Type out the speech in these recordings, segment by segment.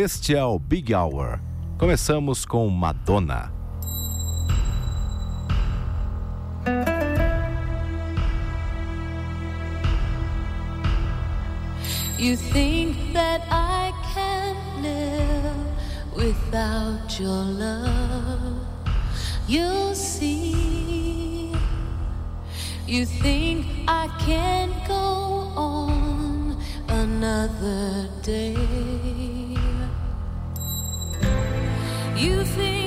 Este é o Big Hour. Começamos com Madonna. You think that I can live without your love? You'll see. You think I can go on another day? You think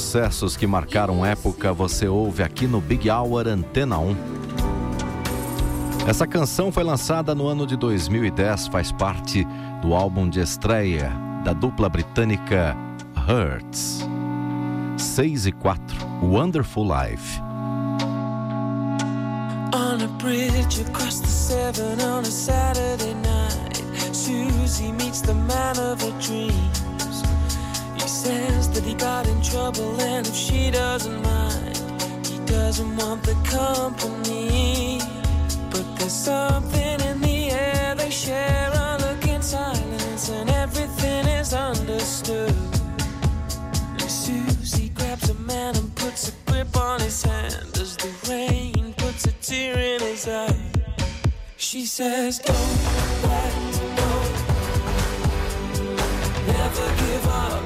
sucessos que marcaram época você ouve aqui no Big Hour Antena 1. Essa canção foi lançada no ano de 2010, faz parte do álbum de estreia da dupla britânica Hurts. 6 e 4, Wonderful Life. On a bridge across the Severn on a Saturday night, Susie meets the man of her dreams. that he got in trouble, and if she doesn't mind, he doesn't want the company. But there's something in the air, they share a look in silence, and everything is understood. Susie grabs a man and puts a grip on his hand as the rain puts a tear in his eye. She says, Don't let go. Never give up.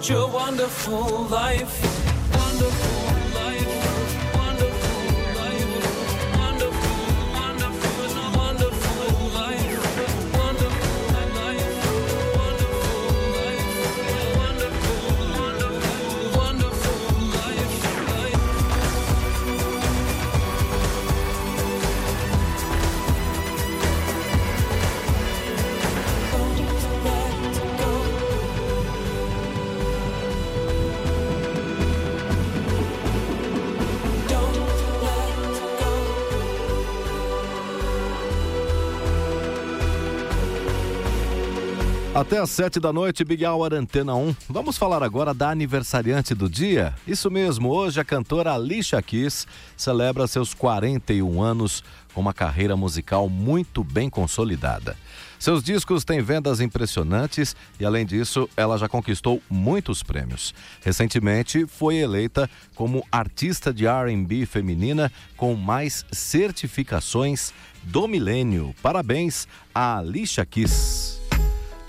such a wonderful life. Até às sete da noite, Big Hour Antena 1. Vamos falar agora da aniversariante do dia? Isso mesmo, hoje a cantora Alicia Keys celebra seus 41 anos com uma carreira musical muito bem consolidada. Seus discos têm vendas impressionantes e, além disso, ela já conquistou muitos prêmios. Recentemente, foi eleita como artista de RB feminina com mais certificações do milênio. Parabéns a Alicia Keys.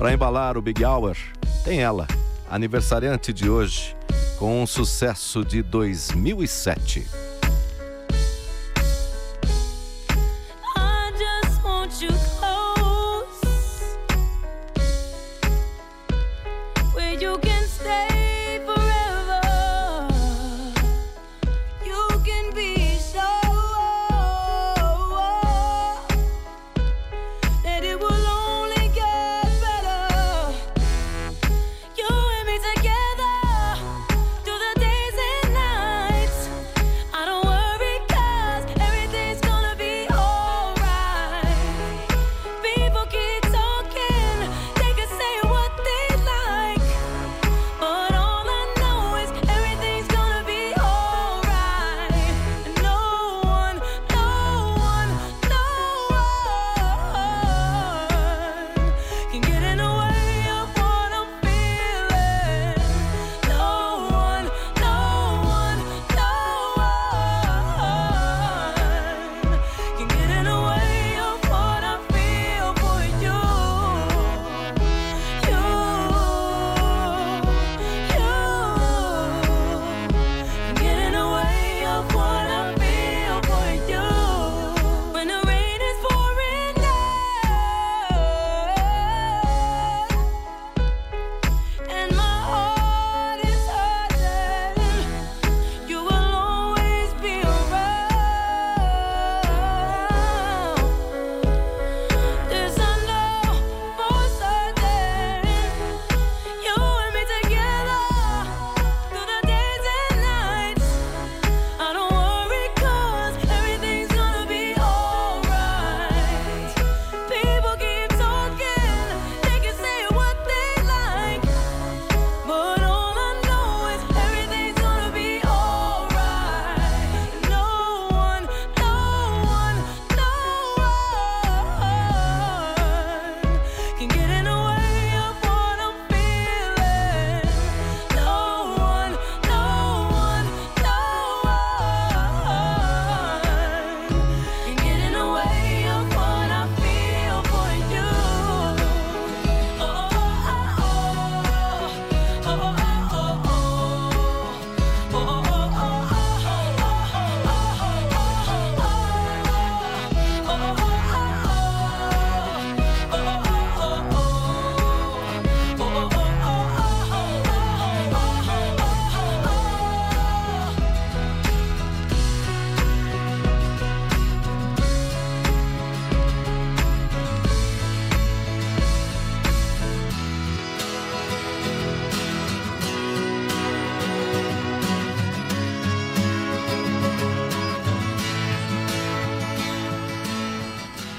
Para embalar o Big Hour, tem ela, aniversariante de hoje, com um sucesso de 2007.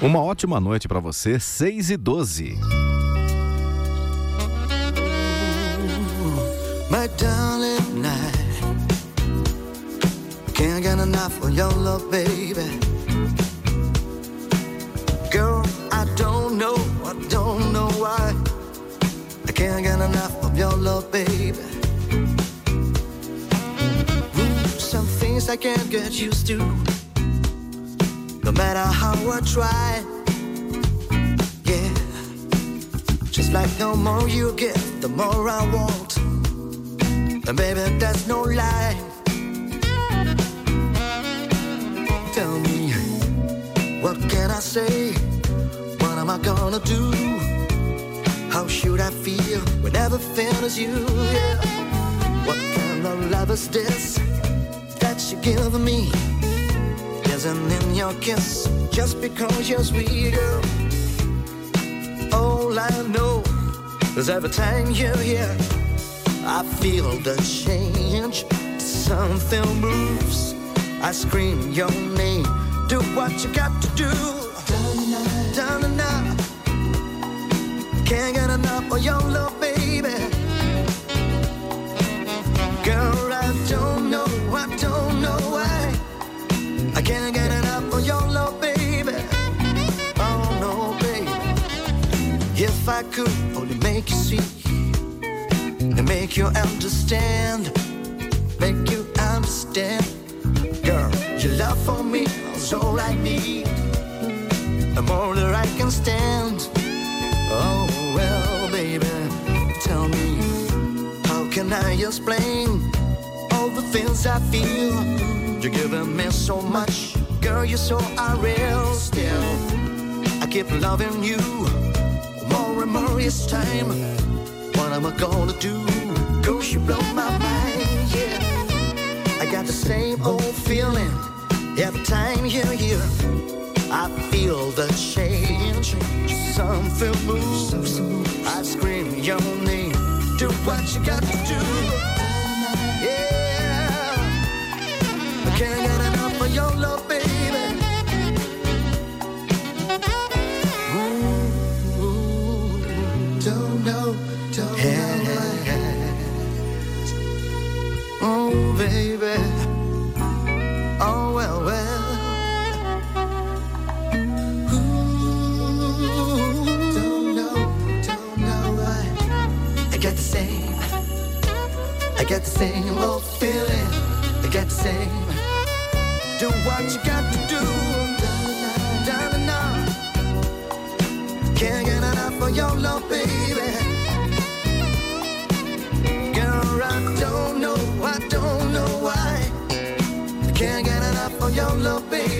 Uma ótima noite para você, 6 e 12. My darling night. Can't get enough of your love, baby. Girl, I don't know, I don't know why. I can't get enough of your love, baby. Ooh, some things I can't get used to. Matter how I try. Yeah. Just like the more you give, the more I want. And baby, that's no lie. Tell me, what can I say? What am I gonna do? How should I feel when everything is you? Yeah. What kind of love is this that you give me? Isn't in your kiss just because you're sweet, girl. All I know is every time you're here. I feel the change. Something moves. I scream your name. Do what you got to do. Done enough. Can't get enough of your love, baby. If I could only make you see and make you understand, make you understand. Girl, your love for me is all I need, and more than I can stand. Oh well, baby, tell me, how can I explain all the things I feel? You're giving me so much, girl, you're so unreal still. I keep loving you each time. What am I gonna do? Cause you blow my mind, yeah. I got the same old feeling every time you're here. I feel the change. Something moves. I scream your name. Do what you got to do. Yeah. I can't get enough of your love, baby. I got the same old feeling. I got the same. Do what you got to do. Can't get enough of your love, baby. Girl, I don't know, I don't know why. Can't get enough of your love, baby.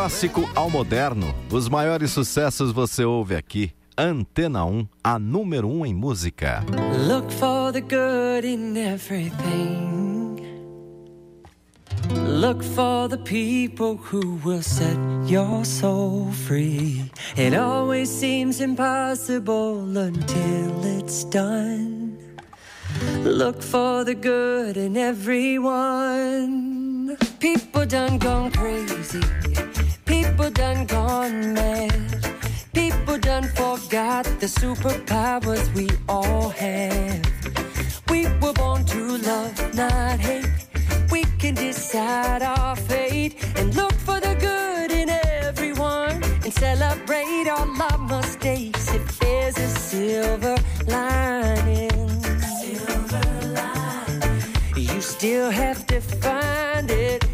Clássico ao moderno, os maiores sucessos você ouve aqui. Antena 1, a número 1 em música. Look for the good in everything. Look for the people who will set your soul free. It always seems impossible until it's done. Look for the good in everyone. People done gone crazy. People done gone mad. People done forgot the superpowers we all have. We were born to love, not hate. We can decide our fate and look for the good in everyone and celebrate all our mistakes if there's a silver lining. Silver lining. You still have to find it,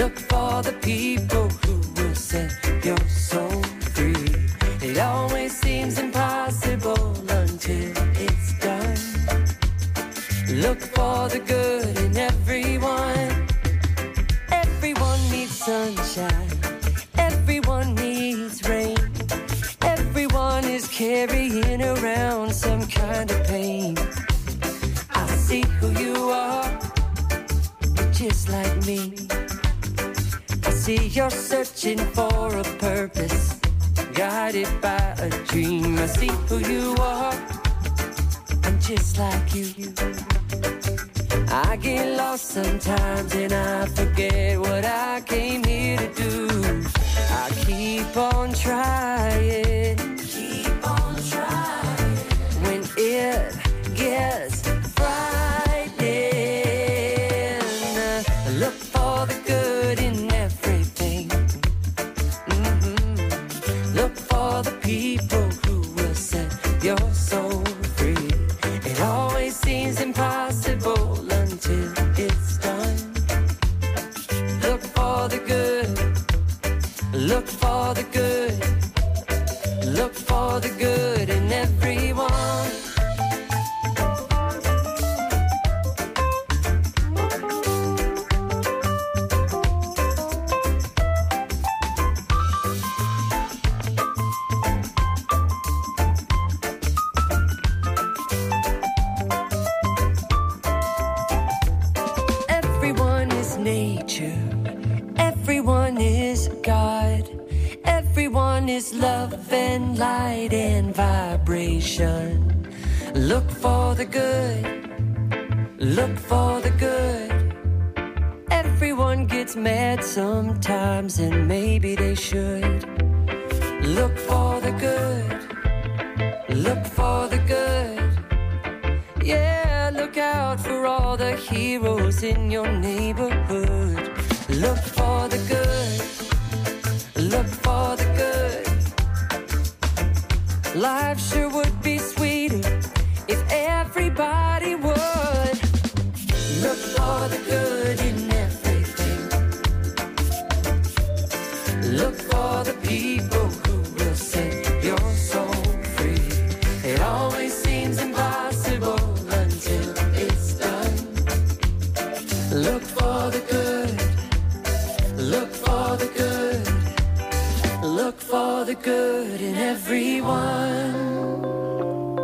Look for the people who will set your soul free. It always seems impossible until it's done. Look for the good in everyone. Everyone needs sunshine. Everyone needs rain. Everyone is carrying around some kind of pain. I see who you are. Just like me see you're searching for a purpose, guided by a dream. I see who you are, I'm just like you. I get lost sometimes and I forget what I came here to do. I keep on trying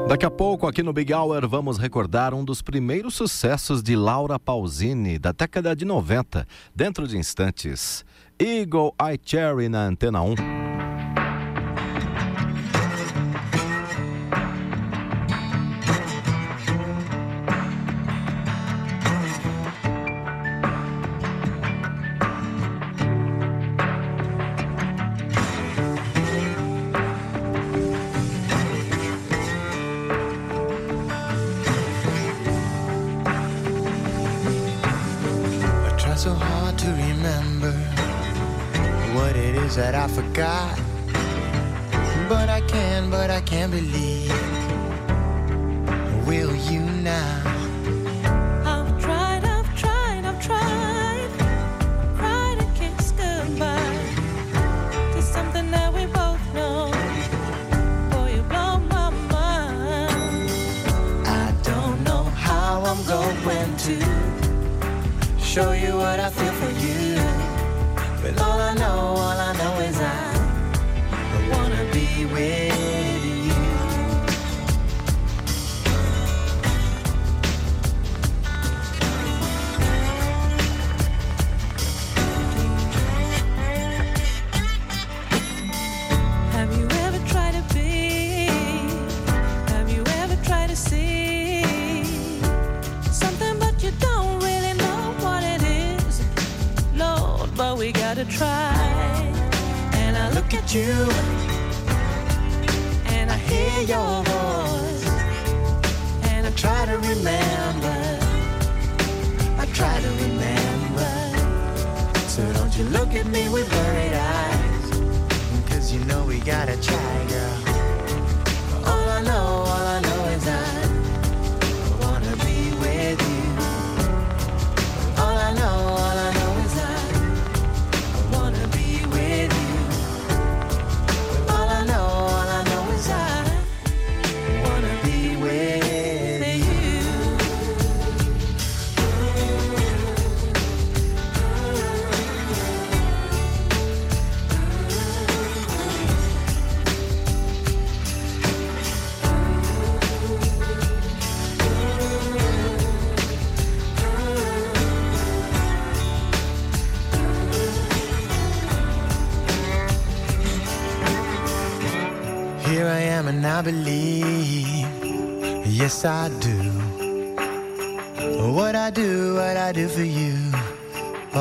Daqui a pouco, aqui no Big Hour, vamos recordar um dos primeiros sucessos de Laura Pausini, da década de 90, dentro de instantes. Eagle Eye Cherry na Antena 1. Won't you look at me with worried eyes? Cause you know we gotta try, girl. All I know believe, yes I do. What I do, what I do for you. Oh.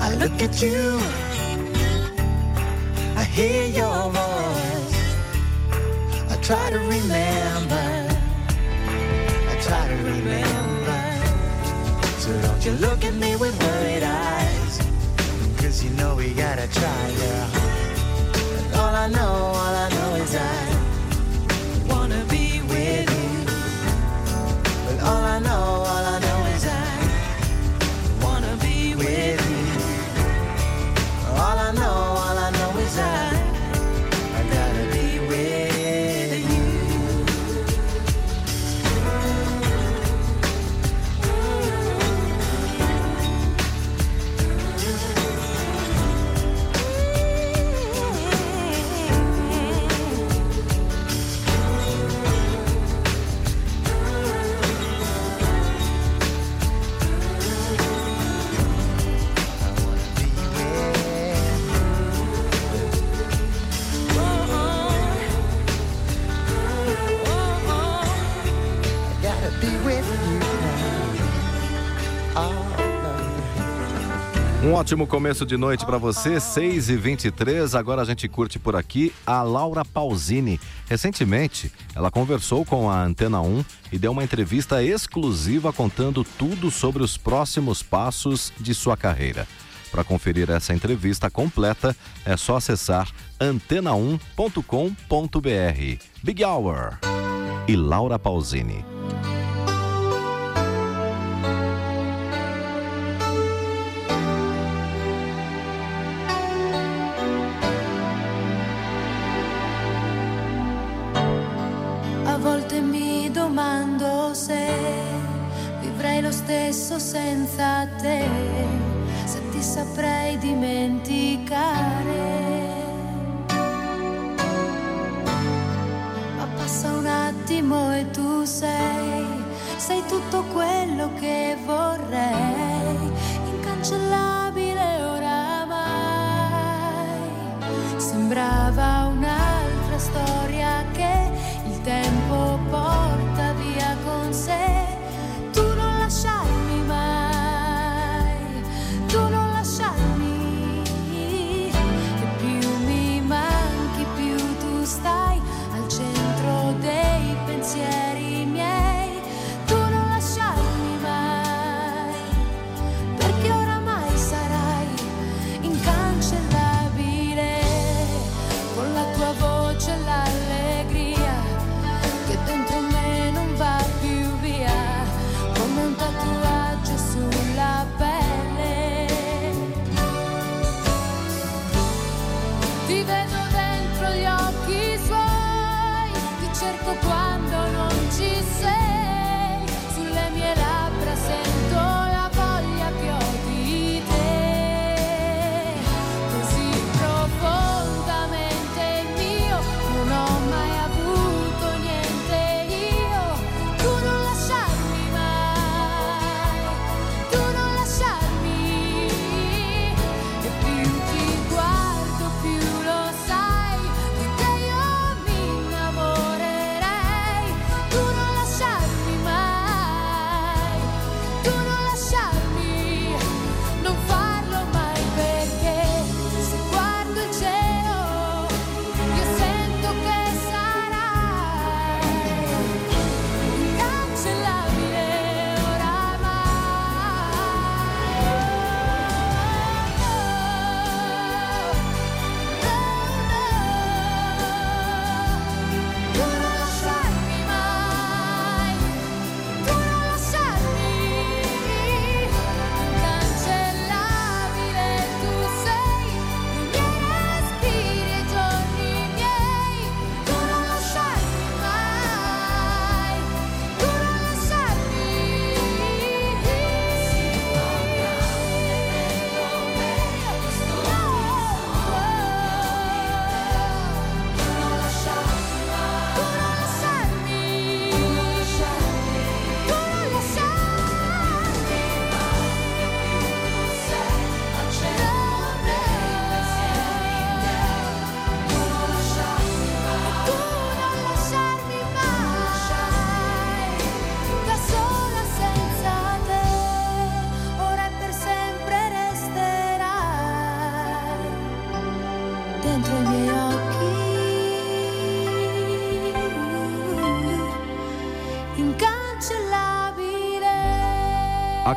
I look at you, I hear your voice. I try to remember, I try to remember. So don't you look at me with worried eyes, cause you know we gotta try, girl. All I know, all I know is I ótimo começo de noite para você, 6 e 23 Agora a gente curte por aqui a Laura Pausini. Recentemente, ela conversou com a Antena 1 e deu uma entrevista exclusiva contando tudo sobre os próximos passos de sua carreira. Para conferir essa entrevista completa, é só acessar antena1.com.br. Big Hour e Laura Pausini. Se vivrei lo stesso senza te, se ti saprei dimenticare. Ma passa un attimo e tu sei, sei tutto quello che vorrei, incancellabile oramai. Sembrava un'altra storia che il tempo con sé.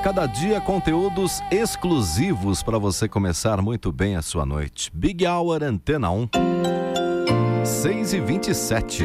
Cada dia, conteúdos exclusivos para você começar muito bem a sua noite. Big Hour Antena 1, 6 e 27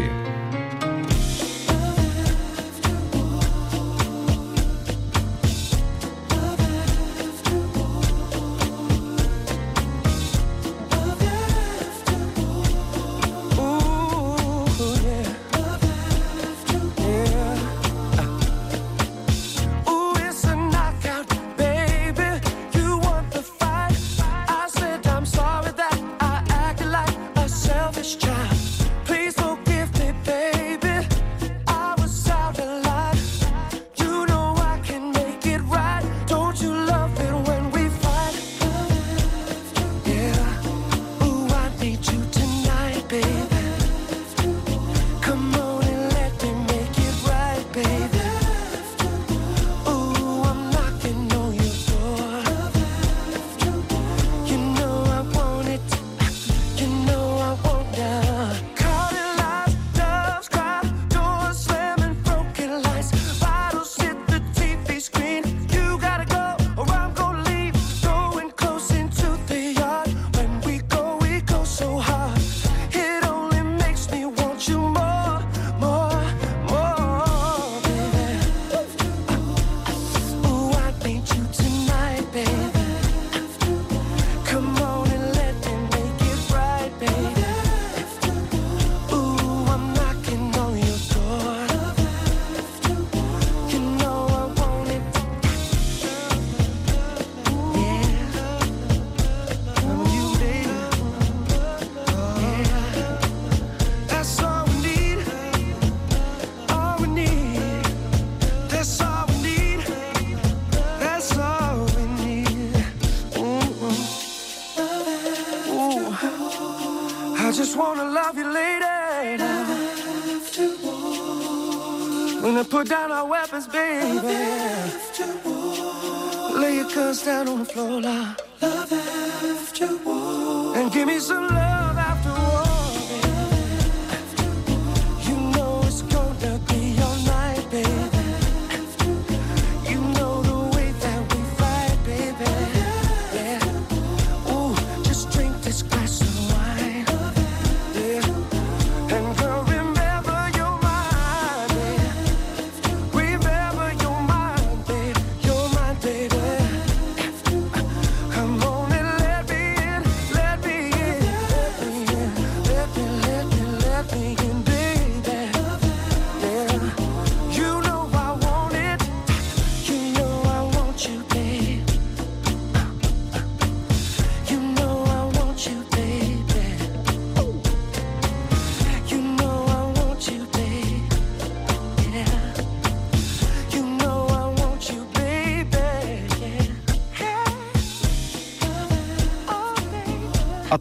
the floor, love. Love after war. And give me some love.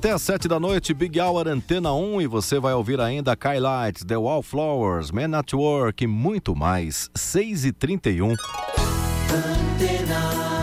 Até às sete da noite, Big Hour Antena 1 e você vai ouvir ainda Kylights, The Wallflowers, Man at Work e muito mais. 6 e 31 Antena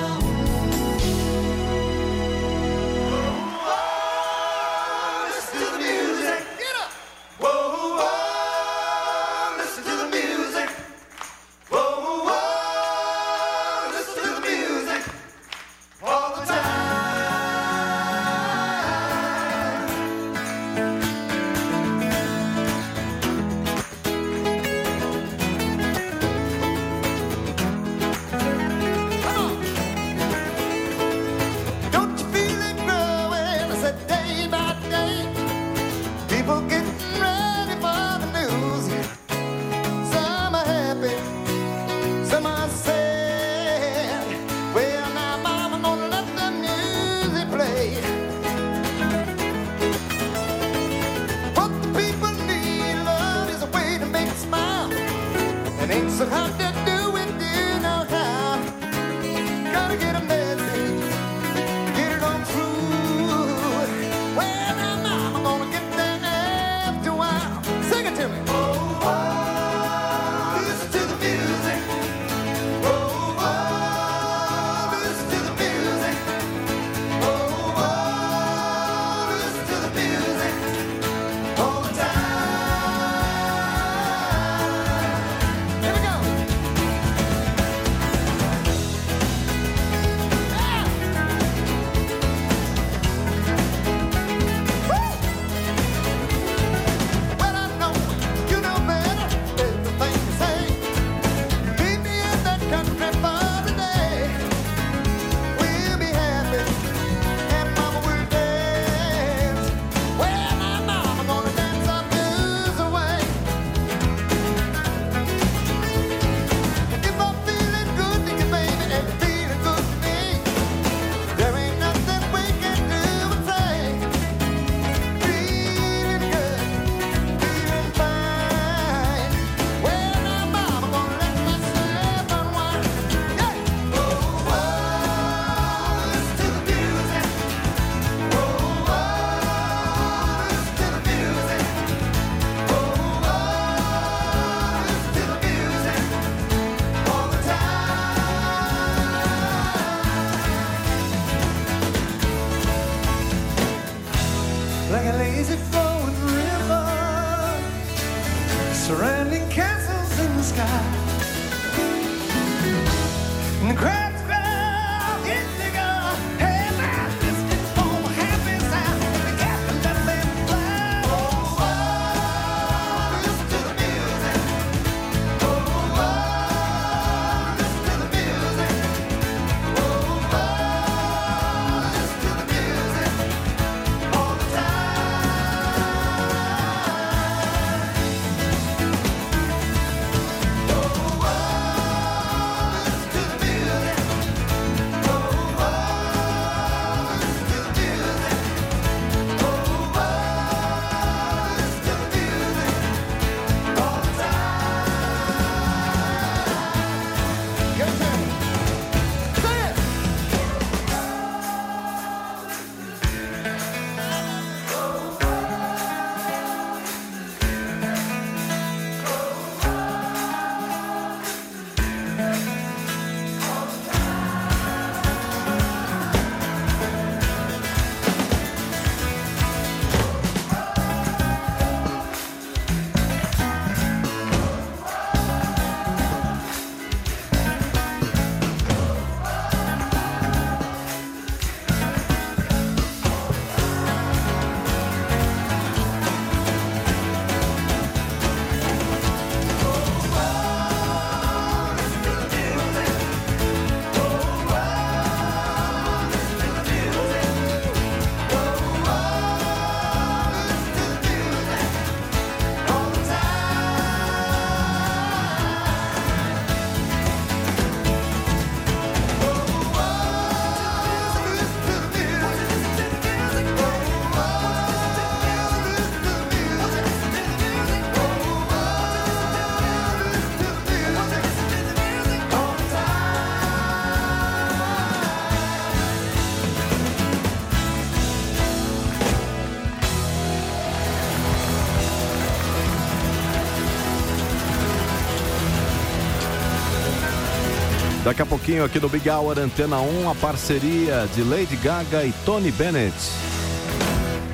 Daqui a pouquinho aqui no Big Hour Antena 1, a parceria de Lady Gaga e Tony Bennett.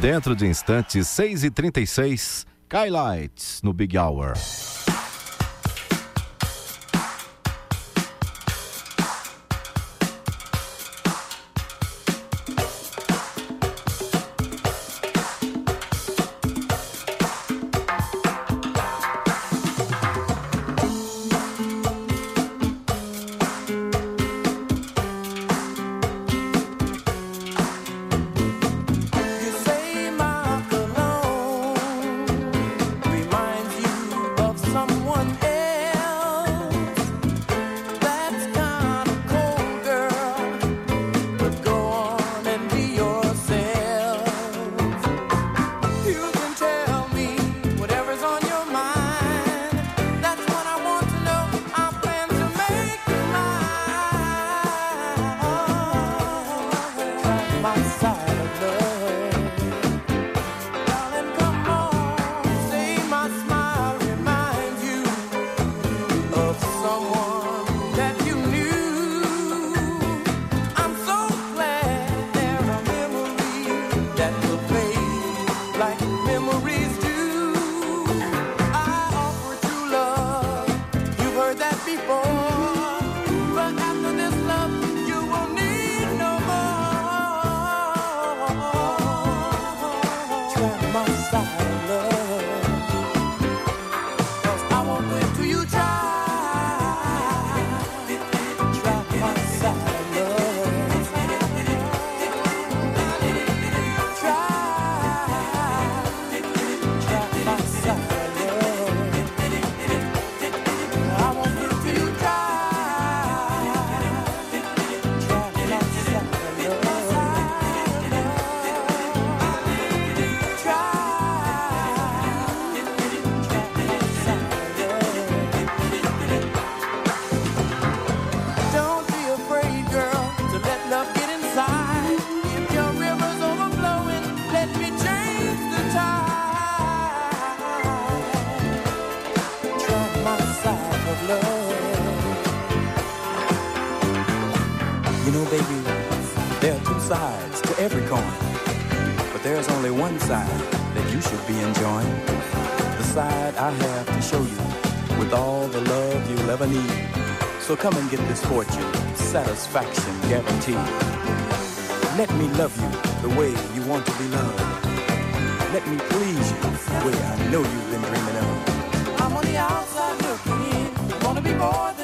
Dentro de instantes, 6h36, Skylights no Big Hour. Come and get this fortune, satisfaction guaranteed. Let me love you the way you want to be loved. Let me please you the way I know you've been dreaming of. I'm on the outside looking in. Wanna be more than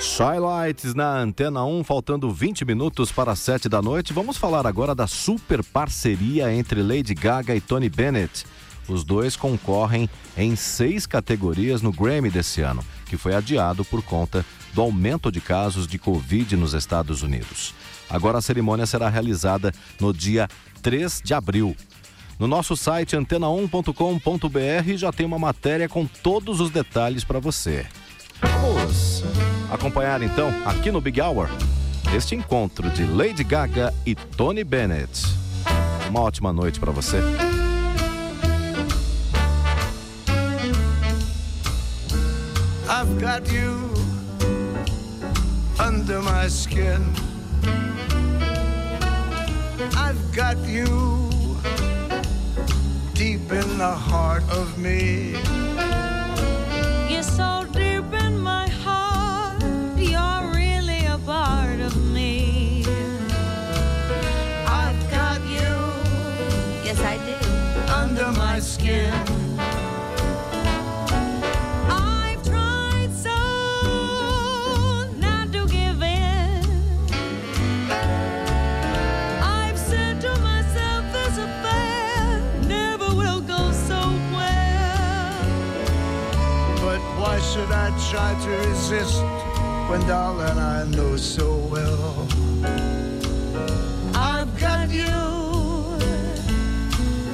Shylights na Antena 1, faltando 20 minutos para as 7 da noite. Vamos falar agora da super parceria entre Lady Gaga e Tony Bennett. Os dois concorrem em seis categorias no Grammy desse ano, que foi adiado por conta do aumento de casos de Covid nos Estados Unidos. Agora a cerimônia será realizada no dia 3 de abril. No nosso site antena1.com.br já tem uma matéria com todos os detalhes para você. Vamos acompanhar então, aqui no Big Hour, este encontro de Lady Gaga e Tony Bennett. Uma ótima noite para você. I've got you under my skin. I've got you deep in the heart of me. You're so my skin. I've tried so not to give in. I've said to myself, this affair never will go so well. But why should I try to resist when, darling, I know so well? I've got you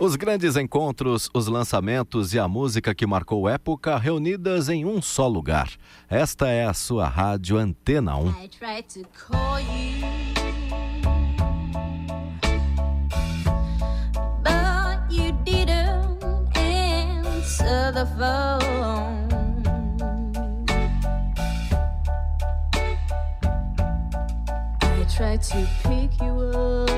Os grandes encontros, os lançamentos e a música que marcou época reunidas em um só lugar. Esta é a sua rádio Antena 1. tried to pick you up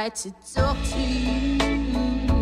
try to talk to you.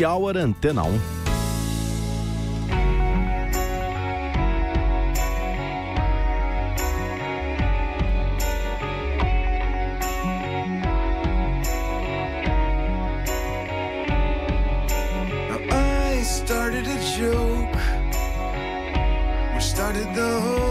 Happy Hour Antena 1. started a joke, we started the whole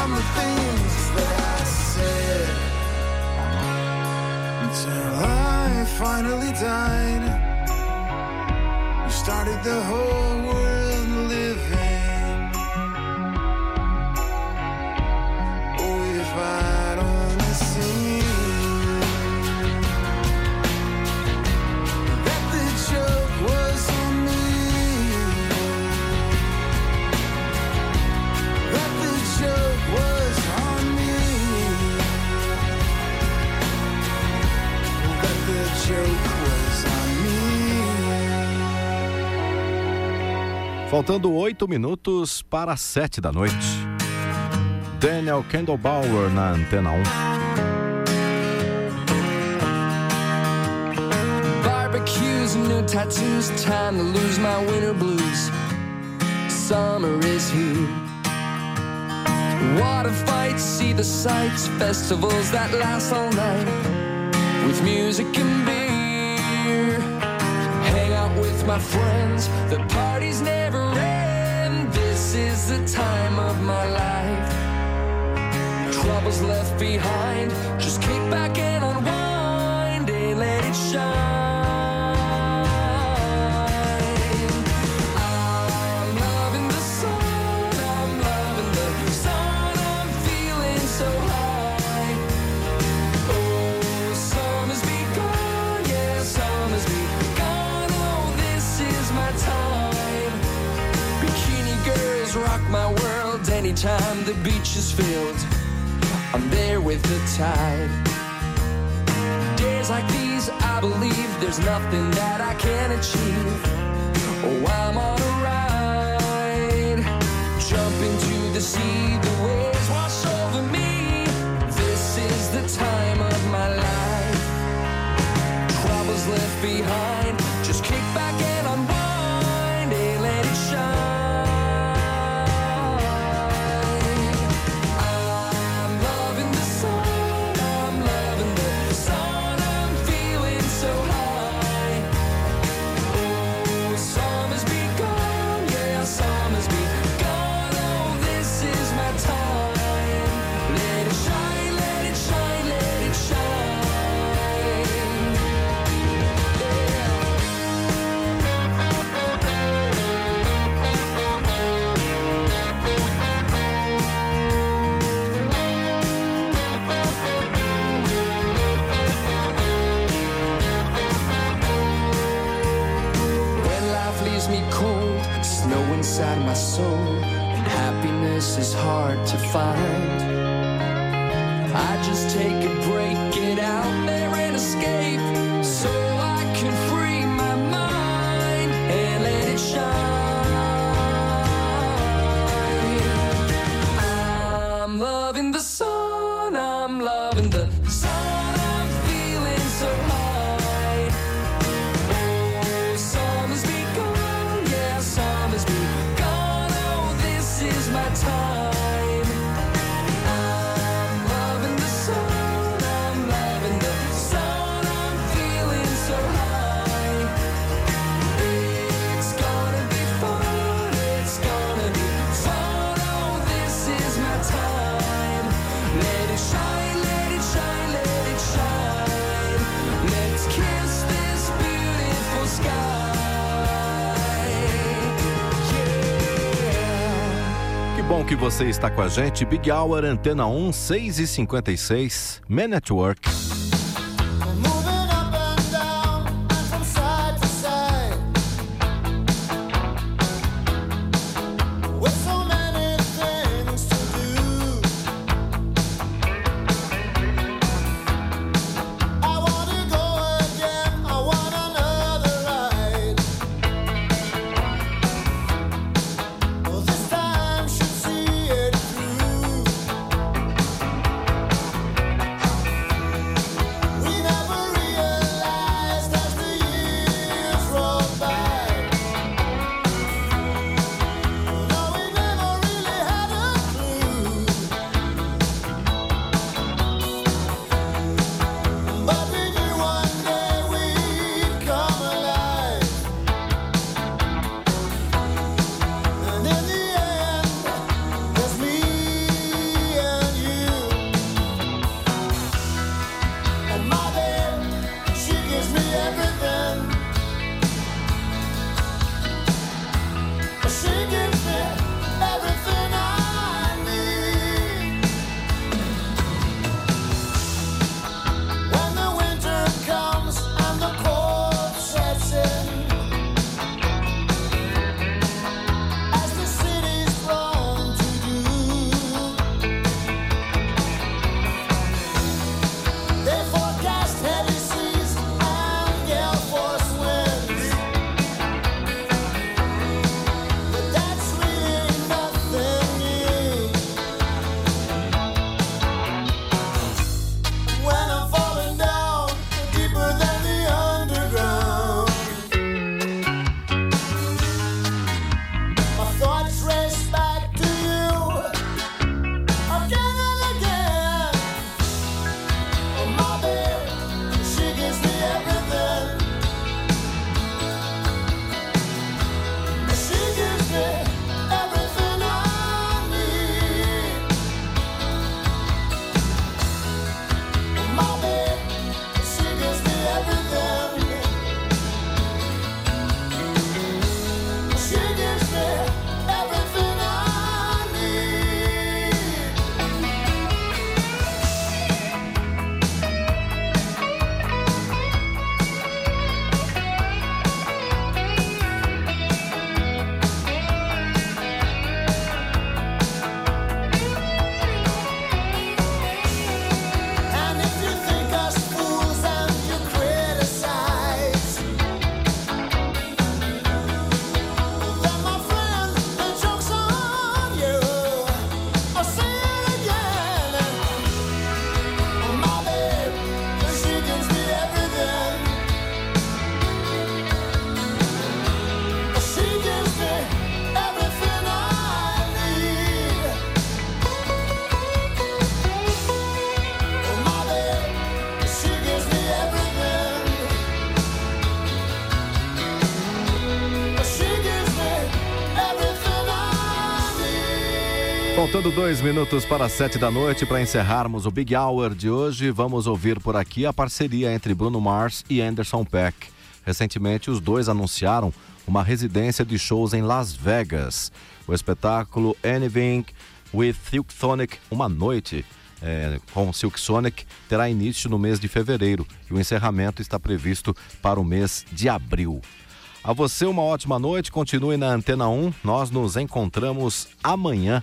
from the things that I said until I finally died. You started the whole world. Faltando oito minutos para sete da noite. Daniel Kendallbauer na Antena 1. Barbecues and new tattoos, time to lose my winter blues. Summer is here. Water fights, see the sights, festivals that last all night. With music and beer. Hang out with my friends, the party's never is the time of my life. Troubles left behind, just kick back time the beach is filled, I'm there with the tide. Days like these, I believe there's nothing that I can achieve. Oh, I'm on a ride. Jump into the sea, the waves wash over me. This is the time of my life. Troubles left behind. 烦。bom que você está com a gente. Big Hour, Antena 1, 6h56, Man at Work. Faltando dois minutos para as sete da noite, para encerrarmos o Big Hour de hoje, vamos ouvir por aqui a parceria entre Bruno Mars e Anderson Peck. Recentemente, os dois anunciaram uma residência de shows em Las Vegas. O espetáculo Anything with Silk Sonic, uma noite é, com Silk Sonic, terá início no mês de fevereiro e o encerramento está previsto para o mês de abril. A você uma ótima noite, continue na Antena 1, nós nos encontramos amanhã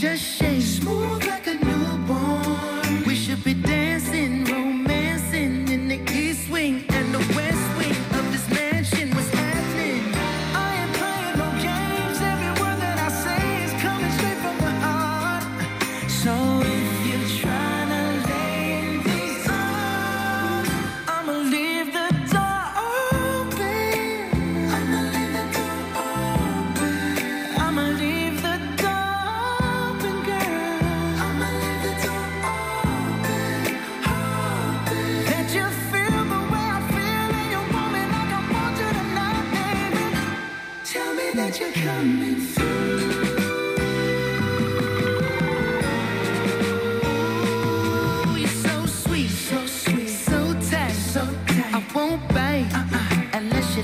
just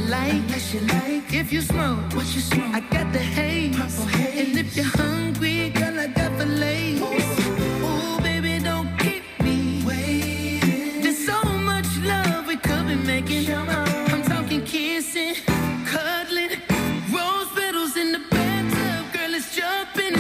like, unless you like. If you smoke, what you smoke? I got the haze. haze. And if you're hungry, girl, I got the lace. Ooh, baby, don't keep me waiting. There's so much love we could be making. I'm talking kissing, cuddling, rose petals in the bathtub. Girl, it's jumping,